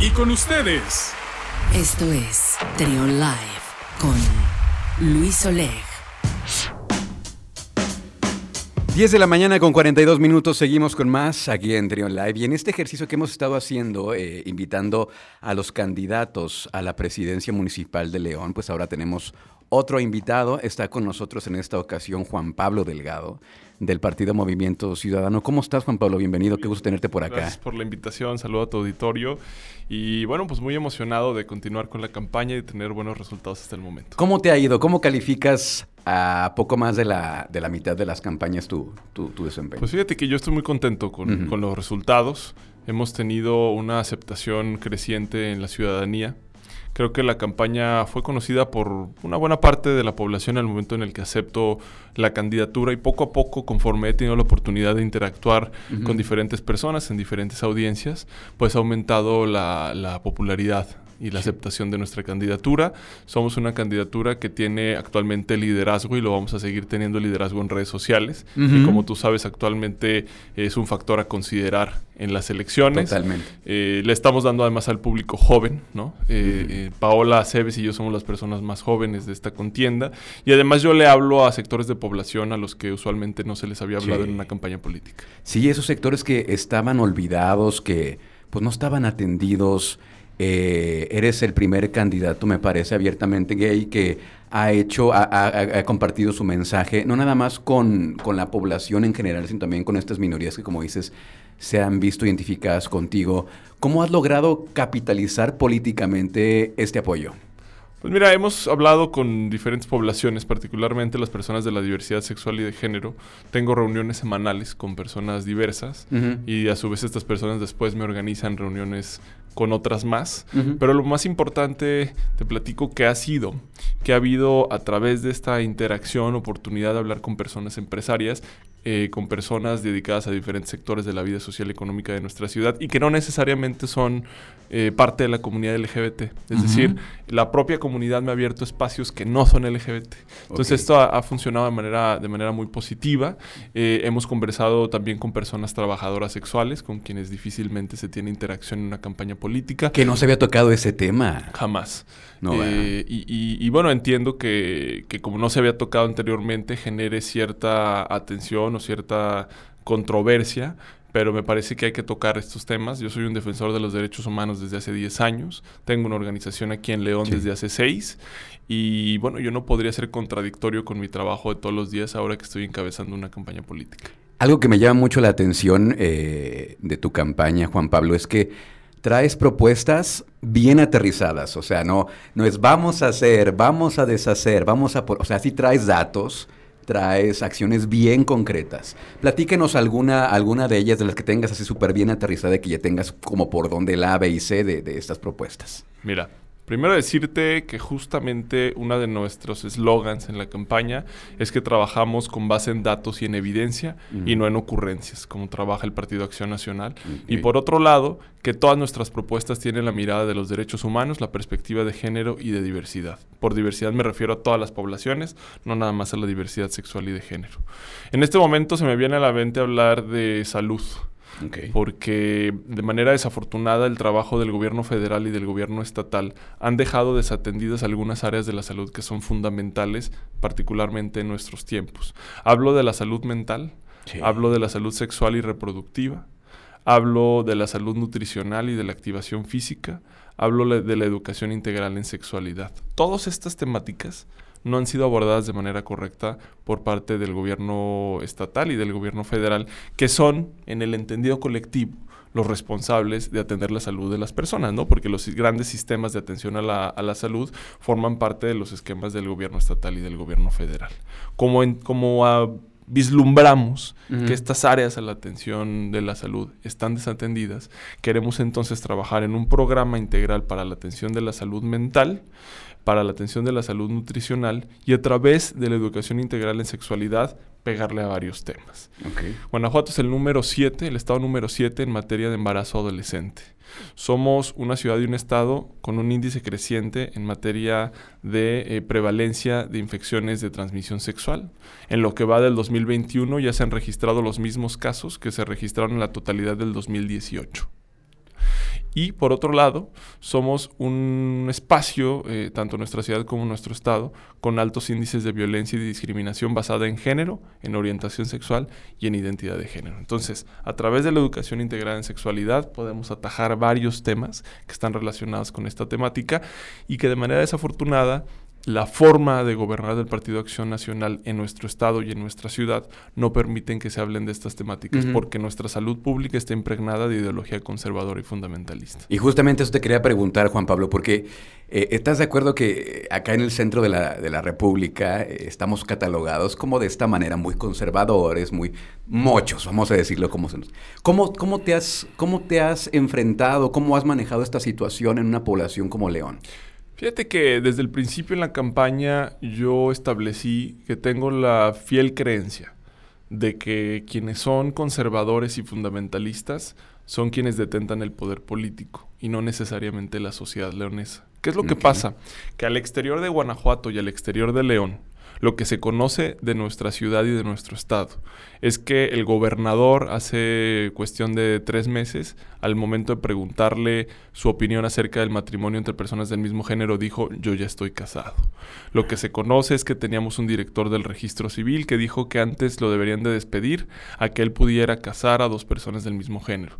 Y con ustedes. Esto es Trion Live con Luis Oleg. 10 de la mañana con 42 minutos, seguimos con más aquí en Trion Live. Y en este ejercicio que hemos estado haciendo, eh, invitando a los candidatos a la presidencia municipal de León, pues ahora tenemos otro invitado. Está con nosotros en esta ocasión Juan Pablo Delgado del Partido Movimiento Ciudadano. ¿Cómo estás, Juan Pablo? Bienvenido, qué gusto tenerte por acá. Gracias por la invitación, saludo a tu auditorio y bueno, pues muy emocionado de continuar con la campaña y tener buenos resultados hasta el momento. ¿Cómo te ha ido? ¿Cómo calificas a poco más de la, de la mitad de las campañas tu, tu, desempeño? Pues fíjate que yo estoy muy contento con, con los resultados. Hemos tenido una aceptación creciente en la ciudadanía Creo que la campaña fue conocida por una buena parte de la población al momento en el que acepto la candidatura y poco a poco, conforme he tenido la oportunidad de interactuar con diferentes personas en diferentes audiencias, pues ha aumentado la, la popularidad y la aceptación de nuestra candidatura. Somos una candidatura que tiene actualmente liderazgo y lo vamos a seguir teniendo liderazgo en redes sociales. Y como tú sabes, actualmente es un factor a considerar en las elecciones. Totalmente. Eh, le estamos dando además al público joven, ¿no? Eh, eh, Paola Cebes y yo somos las personas más jóvenes de esta contienda. Y además yo le hablo a sectores de población a los que usualmente no se les había hablado en una campaña política. Sí, esos sectores que estaban olvidados, que pues no estaban atendidos. Eh, eres el primer candidato, me parece, abiertamente gay que ha hecho, ha, compartido su mensaje, no nada más con, con, la población en general, sino también con estas minorías que, como dices, se han visto identificadas contigo. ¿Cómo has logrado capitalizar políticamente este apoyo? Pues mira, hemos hablado con diferentes poblaciones, particularmente las personas de la diversidad sexual y de género. Tengo reuniones semanales con personas diversas y a su vez estas personas después me organizan reuniones con otras más. Pero lo más importante, te platico que ha sido que ha habido a través de esta interacción oportunidad de hablar con personas empresarias eh, con personas dedicadas a diferentes sectores de la vida social y económica de nuestra ciudad y que no necesariamente son eh, parte de la comunidad LGBT. Es decir, la propia comunidad me ha abierto espacios que no son LGBT. Entonces esto ha, funcionado de manera, de manera muy positiva. Eh, hemos conversado también con personas trabajadoras sexuales con quienes difícilmente se tiene interacción en una campaña política. Que no se había tocado ese tema. Jamás. y, bueno, entiendo que, que como no se había tocado anteriormente, genere cierta atención o cierta controversia, pero me parece que hay que tocar estos temas. Yo soy un defensor de los derechos humanos desde hace 10 años, tengo una organización aquí en León desde hace 6 y bueno, yo no podría ser contradictorio con mi trabajo de todos los días ahora que estoy encabezando una campaña política. Algo que me llama mucho la atención eh, de tu campaña, Juan Pablo, es que traes propuestas bien aterrizadas, o sea, no, no es vamos a hacer, vamos a deshacer, vamos a... o sea, sí traes datos, traes acciones bien concretas. Platíquenos alguna, alguna de ellas de las que tengas así súper bien aterrizada que ya tengas como por donde la A, B y C de, de estas propuestas. Mira, Primero decirte que justamente uno de nuestros eslogans en la campaña es que trabajamos con base en datos y en evidencia y no en ocurrencias, como trabaja el Partido Acción Nacional. Y por otro lado, que todas nuestras propuestas tienen la mirada de los derechos humanos, la perspectiva de género y de diversidad. Por diversidad me refiero a todas las poblaciones, no nada más a la diversidad sexual y de género. En este momento se me viene a la mente hablar de salud. Porque de manera desafortunada el trabajo del gobierno federal y del gobierno estatal han dejado desatendidas algunas áreas de la salud que son fundamentales, particularmente en nuestros tiempos. Hablo de la salud mental, hablo de la salud sexual y reproductiva, hablo de la salud nutricional y de la activación física, hablo de la educación integral en sexualidad. Todas estas temáticas no han sido abordadas de manera correcta por parte del gobierno estatal y del gobierno federal, que son, en el entendido colectivo, los responsables de atender la salud de las personas, ¿no? Porque los grandes sistemas de atención a la, a la salud forman parte de los esquemas del gobierno estatal y del gobierno federal. Como, en, como a vislumbramos que estas áreas a la atención de la salud están desatendidas, queremos entonces trabajar en un programa integral para la atención de la salud mental, para la atención de la salud nutricional y a través de la educación integral en sexualidad pegarle a varios temas. Guanajuato es el número 7, el estado número 7 en materia de embarazo adolescente. Somos una ciudad y un estado con un índice creciente en materia de eh, prevalencia de infecciones de transmisión sexual. En lo que va del 2021 ya se han registrado los mismos casos que se registraron en la totalidad del 2018. Y por otro lado, somos un espacio, eh, tanto nuestra ciudad como nuestro estado, con altos índices de violencia y discriminación basada en género, en orientación sexual y en identidad de género. Entonces, a través de la educación integrada en sexualidad podemos atajar varios temas que están relacionados con esta temática y que de manera desafortunada la forma de gobernar del Partido Acción Nacional en nuestro estado y en nuestra ciudad no permiten que se hablen de estas temáticas porque nuestra salud pública está impregnada de ideología conservadora y fundamentalista. Y justamente eso te quería preguntar, Juan Pablo, porque eh, ¿estás de acuerdo que acá en el centro de la, de la República eh, estamos catalogados como de esta manera muy conservadores, muy mochos, vamos a decirlo como se nos... ¿Cómo, cómo, te has, ¿Cómo te has enfrentado, cómo has manejado esta situación en una población como León? Fíjate que desde el principio en la campaña yo establecí que tengo la fiel creencia de que quienes son conservadores y fundamentalistas son quienes detentan el poder político y no necesariamente la sociedad leonesa. ¿Qué es lo que pasa? Que al exterior de Guanajuato y al exterior de León, lo que se conoce de nuestra ciudad y de nuestro estado es que el gobernador hace cuestión de tres meses, al momento de preguntarle su opinión acerca del matrimonio entre personas del mismo género, dijo yo ya estoy casado. Lo que se conoce es que teníamos un director del registro civil que dijo que antes lo deberían de despedir a que él pudiera casar a dos personas del mismo género.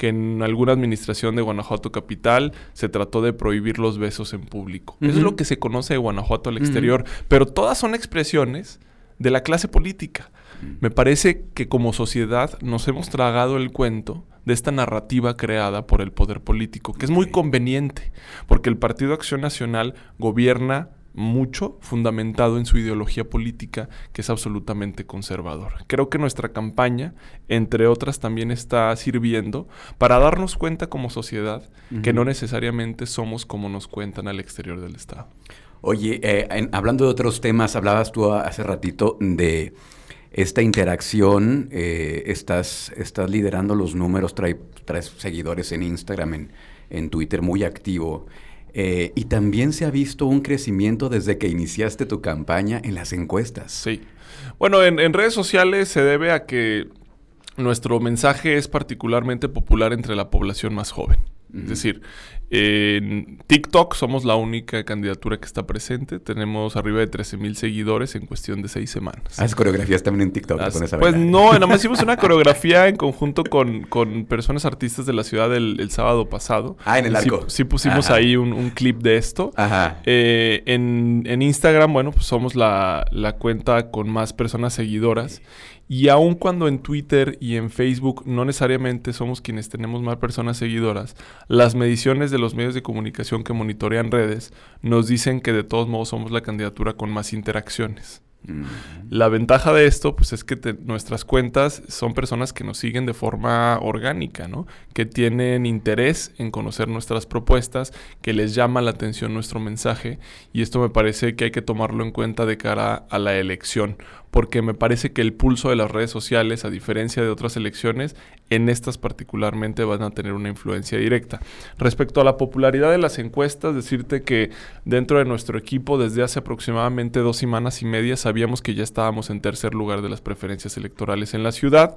Que en alguna administración de Guanajuato Capital se trató de prohibir los besos en público. Eso es lo que se conoce de Guanajuato al exterior, pero todas son expresiones de la clase política. Me parece que como sociedad nos hemos tragado el cuento de esta narrativa creada por el poder político, que es muy conveniente, porque el Partido Acción Nacional gobierna mucho fundamentado en su ideología política, que es absolutamente conservadora. Creo que nuestra campaña, entre otras, también está sirviendo para darnos cuenta como sociedad que no necesariamente somos como nos cuentan al exterior del Estado. Oye, eh, hablando de otros temas, hablabas tú hace ratito de esta interacción, eh, estás, estás liderando los números, traes, seguidores en Instagram, en, Twitter, muy activo. Eh, y también se ha visto un crecimiento desde que iniciaste tu campaña en las encuestas. Sí. Bueno, en redes sociales se debe a que nuestro mensaje es particularmente popular entre la población más joven. Es decir, en TikTok somos la única candidatura que está presente. Tenemos arriba de 13 mil seguidores en cuestión de seis semanas. ¿Haces coreografías también en TikTok? pues no, nada más hicimos una coreografía en conjunto con, personas artistas de la ciudad el, sábado pasado. Ah, en el arco. Sí, pusimos ahí un, clip de esto. Ajá. Eh, en, Instagram, bueno, pues somos la, la cuenta con más personas seguidoras. Y aun cuando en Twitter y en Facebook no necesariamente somos quienes tenemos más personas seguidoras, las mediciones de los medios de comunicación que monitorean redes nos dicen que de todos modos somos la candidatura con más interacciones. La ventaja de esto, pues es que nuestras cuentas son personas que nos siguen de forma orgánica, ¿no? Que tienen interés en conocer nuestras propuestas, que les llama la atención nuestro mensaje y esto me parece que hay que tomarlo en cuenta de cara a la elección porque me parece que el pulso de las redes sociales, a diferencia de otras elecciones, en estas particularmente van a tener una influencia directa. Respecto a la popularidad de las encuestas, decirte que dentro de nuestro equipo desde hace aproximadamente dos semanas y media sabíamos que ya estábamos en tercer lugar de las preferencias electorales en la ciudad.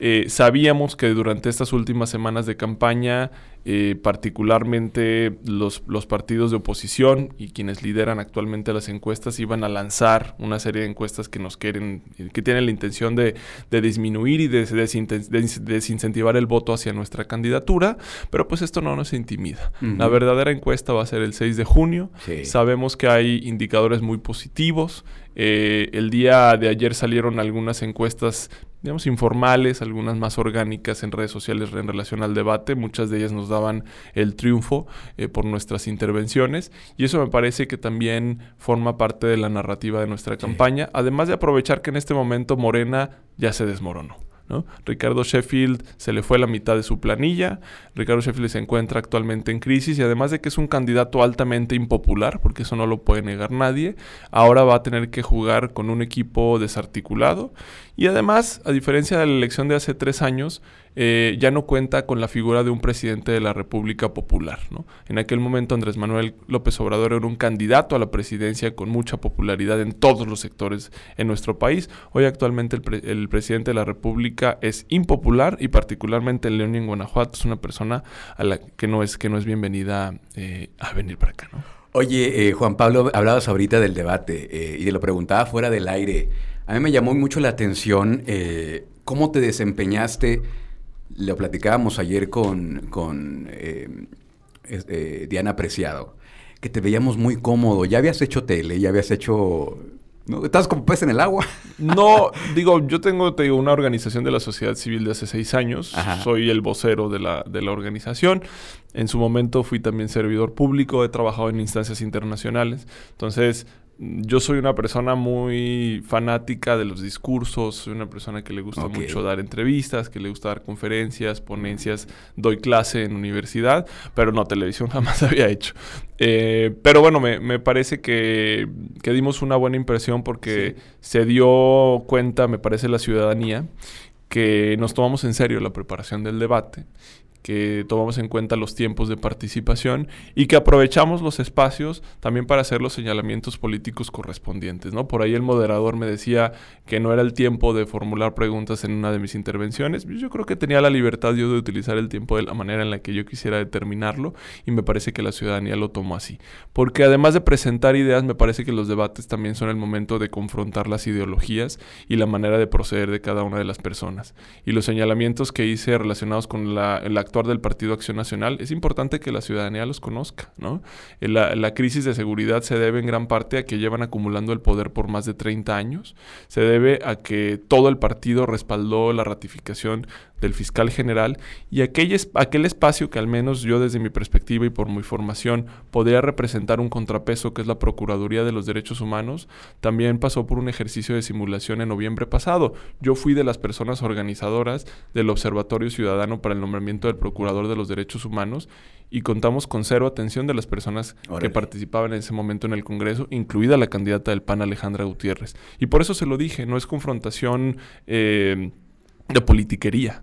Eh, sabíamos que durante estas últimas semanas de campaña, eh, particularmente los, los, partidos de oposición y quienes lideran actualmente las encuestas iban a lanzar una serie de encuestas que nos quieren, que tienen la intención de, disminuir y de, desincentivar el voto hacia nuestra candidatura, pero pues esto no nos intimida. La verdadera encuesta va a ser el 6 de junio. Sabemos que hay indicadores muy positivos. Eh, el día de ayer salieron algunas encuestas digamos, informales, algunas más orgánicas en redes sociales en relación al debate. Muchas de ellas nos daban el triunfo eh, por nuestras intervenciones y eso me parece que también forma parte de la narrativa de nuestra campaña, además de aprovechar que en este momento Morena ya se desmoronó. Ricardo Sheffield se le fue la mitad de su planilla, Ricardo Sheffield se encuentra actualmente en crisis y además de que es un candidato altamente impopular, porque eso no lo puede negar nadie, ahora va a tener que jugar con un equipo desarticulado. Y además, a diferencia de la elección de hace tres años, eh, ya no cuenta con la figura de un presidente de la República Popular. ¿no? En aquel momento Andrés Manuel López Obrador era un candidato a la presidencia con mucha popularidad en todos los sectores en nuestro país. Hoy actualmente el, presidente de la República es impopular y particularmente en León en Guanajuato es una persona a la que no es, que no es bienvenida eh, a venir para acá. ¿no? Oye, eh, Juan Pablo, hablabas ahorita del debate eh, y te lo preguntaba fuera del aire. A mí me llamó mucho la atención cómo te desempeñaste lo platicábamos ayer con, con eh, eh, Diana Preciado, que te veíamos muy cómodo. Ya habías hecho tele, ya habías hecho... ¿no? Estás como pez en el agua. No, digo, yo tengo te digo, una organización de la sociedad civil de hace seis años. Soy el vocero de la, de la organización. En su momento fui también servidor público, he trabajado en instancias internacionales. Entonces, yo soy una persona muy fanática de los discursos, soy una persona que le gusta mucho dar entrevistas, que le gusta dar conferencias, ponencias, doy clase en universidad, pero no, televisión jamás había hecho. Eh, pero bueno, me, parece que, dimos una buena impresión porque se dio cuenta, me parece, la ciudadanía que nos tomamos en serio la preparación del debate que tomamos en cuenta los tiempos de participación y que aprovechamos los espacios también para hacer los señalamientos políticos correspondientes. ¿no? Por ahí el moderador me decía que no era el tiempo de formular preguntas en una de mis intervenciones. Yo creo que tenía la libertad yo de utilizar el tiempo de la manera en la que yo quisiera determinarlo y me parece que la ciudadanía lo tomó así. Porque además de presentar ideas, me parece que los debates también son el momento de confrontar las ideologías y la manera de proceder de cada una de las personas. Y los señalamientos que hice relacionados con la, la actuar del Partido Acción Nacional, es importante que la ciudadanía los conozca. ¿no? La, la, crisis de seguridad se debe en gran parte a que llevan acumulando el poder por más de 30 años, se debe a que todo el partido respaldó la ratificación del fiscal general y aquel, aquel espacio que al menos yo desde mi perspectiva y por mi formación podría representar un contrapeso que es la Procuraduría de los Derechos Humanos, también pasó por un ejercicio de simulación en noviembre pasado. Yo fui de las personas organizadoras del Observatorio Ciudadano para el nombramiento del Procurador de los Derechos Humanos y contamos con cero atención de las personas que participaban en ese momento en el Congreso, incluida la candidata del PAN Alejandra Gutiérrez. Y por eso se lo dije, no es confrontación eh, de politiquería.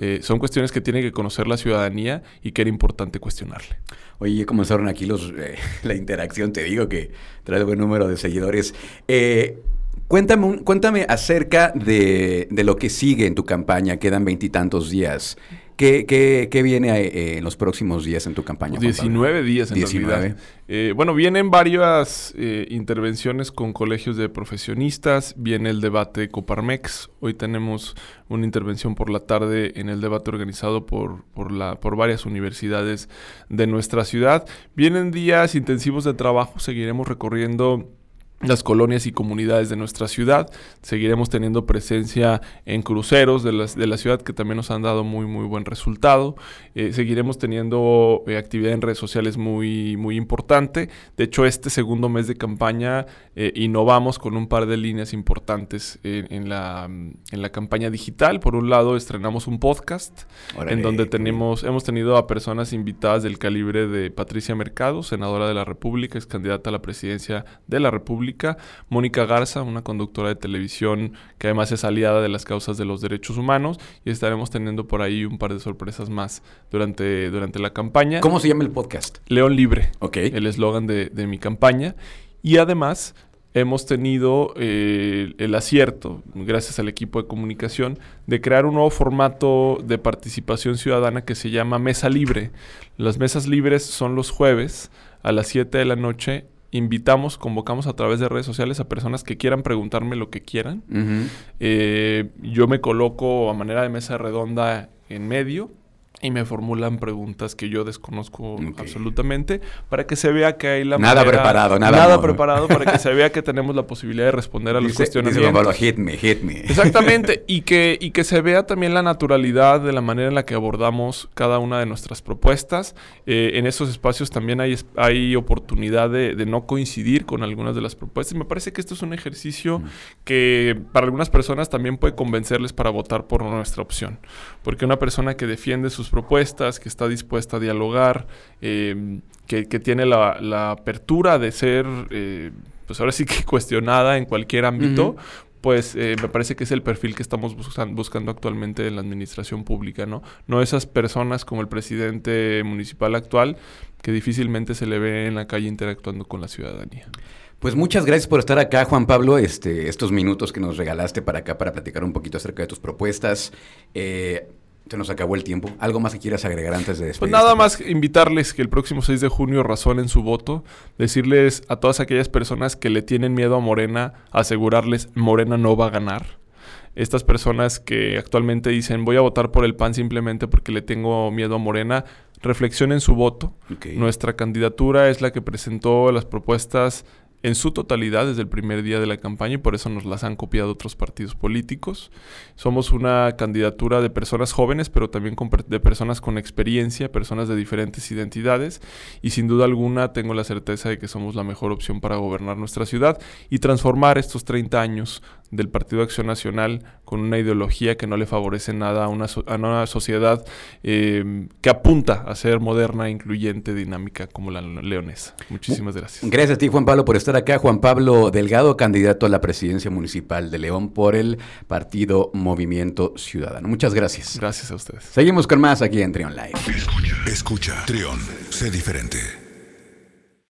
Eh, son cuestiones que tiene que conocer la ciudadanía y que era importante cuestionarle. Oye, comenzaron aquí los, eh, la interacción, te digo que trae buen número de seguidores. Eh, cuéntame, cuéntame acerca de, de, lo que sigue en tu campaña, quedan veintitantos días. ¿Qué, qué, qué viene eh, en los próximos días en tu campaña? 19 días en 19. Eh, bueno, vienen varias eh, intervenciones con colegios de profesionistas, viene el debate Coparmex, hoy tenemos una intervención por la tarde en el debate organizado por, por, la, por varias universidades de nuestra ciudad. Vienen días intensivos de trabajo, seguiremos recorriendo las colonias y comunidades de nuestra ciudad. Seguiremos teniendo presencia en cruceros de, las, de la ciudad que también nos han dado muy muy buen resultado. Eh, seguiremos teniendo eh, actividad en redes sociales muy muy importante. De hecho, este segundo mes de campaña eh, innovamos con un par de líneas importantes en, la, en la campaña digital. Por un lado, estrenamos un podcast en donde tenemos, hemos tenido a personas invitadas del calibre de Patricia Mercado, senadora de la República, es candidata a la presidencia de la República Mónica Garza, una conductora de televisión que además es aliada de las causas de los derechos humanos, y estaremos teniendo por ahí un par de sorpresas más durante, durante la campaña. ¿Cómo se llama el podcast? León Libre. Ok. El eslogan de, mi campaña. Y además hemos tenido eh, el acierto, gracias al equipo de comunicación, de crear un nuevo formato de participación ciudadana que se llama Mesa Libre. Las mesas libres son los jueves a las 7 de la noche invitamos, convocamos a través de redes sociales a personas que quieran preguntarme lo que quieran. Eh, yo me coloco a manera de mesa redonda en medio y me formulan preguntas que yo desconozco absolutamente para que se vea que hay la nada preparado nada, nada preparado para que se vea que tenemos la posibilidad de responder a los cuestionamientos. Dice, hit me hit me exactamente y que y que se vea también la naturalidad de la manera en la que abordamos cada una de nuestras propuestas. Eh, en esos espacios también hay hay oportunidad de, no coincidir con algunas de las propuestas me parece que esto es un ejercicio que para algunas personas también puede convencerles para votar por nuestra opción porque una persona que defiende sus propuestas, que está dispuesta a dialogar, eh, que, tiene la, apertura de ser, eh, pues ahora sí que cuestionada en cualquier ámbito, pues eh, me parece que es el perfil que estamos buscando actualmente en la administración pública, ¿no? No esas personas como el presidente municipal actual que difícilmente se le ve en la calle interactuando con la ciudadanía. Pues muchas gracias por estar acá, Juan Pablo, este, estos minutos que nos regalaste para acá para platicar un poquito acerca de tus propuestas. Eh, se nos acabó el tiempo. ¿Algo más que quieras agregar antes de despedir? Pues nada más invitarles que el próximo 6 de junio razonen su voto. Decirles a todas aquellas personas que le tienen miedo a Morena, asegurarles Morena no va a ganar. Estas personas que actualmente dicen voy a votar por el PAN simplemente porque le tengo miedo a Morena, reflexionen su voto. Nuestra candidatura es la que presentó las propuestas en su totalidad desde el primer día de la campaña y por eso nos las han copiado otros partidos políticos. Somos una candidatura de personas jóvenes, pero también de personas con experiencia, personas de diferentes identidades y sin duda alguna tengo la certeza de que somos la mejor opción para gobernar nuestra ciudad y transformar estos 30 años del Partido Acción Nacional con una ideología que no le favorece nada a una, a una sociedad eh, que apunta a ser moderna, incluyente, dinámica como la leonesa. Muchísimas gracias. Gracias a ti, Juan Pablo, por estar acá. Juan Pablo Delgado, candidato a la presidencia municipal de León por el Partido Movimiento Ciudadano. Muchas gracias. Gracias a ustedes. Seguimos con más aquí en Trion Live. Escucha, escucha. Trion, sé diferente.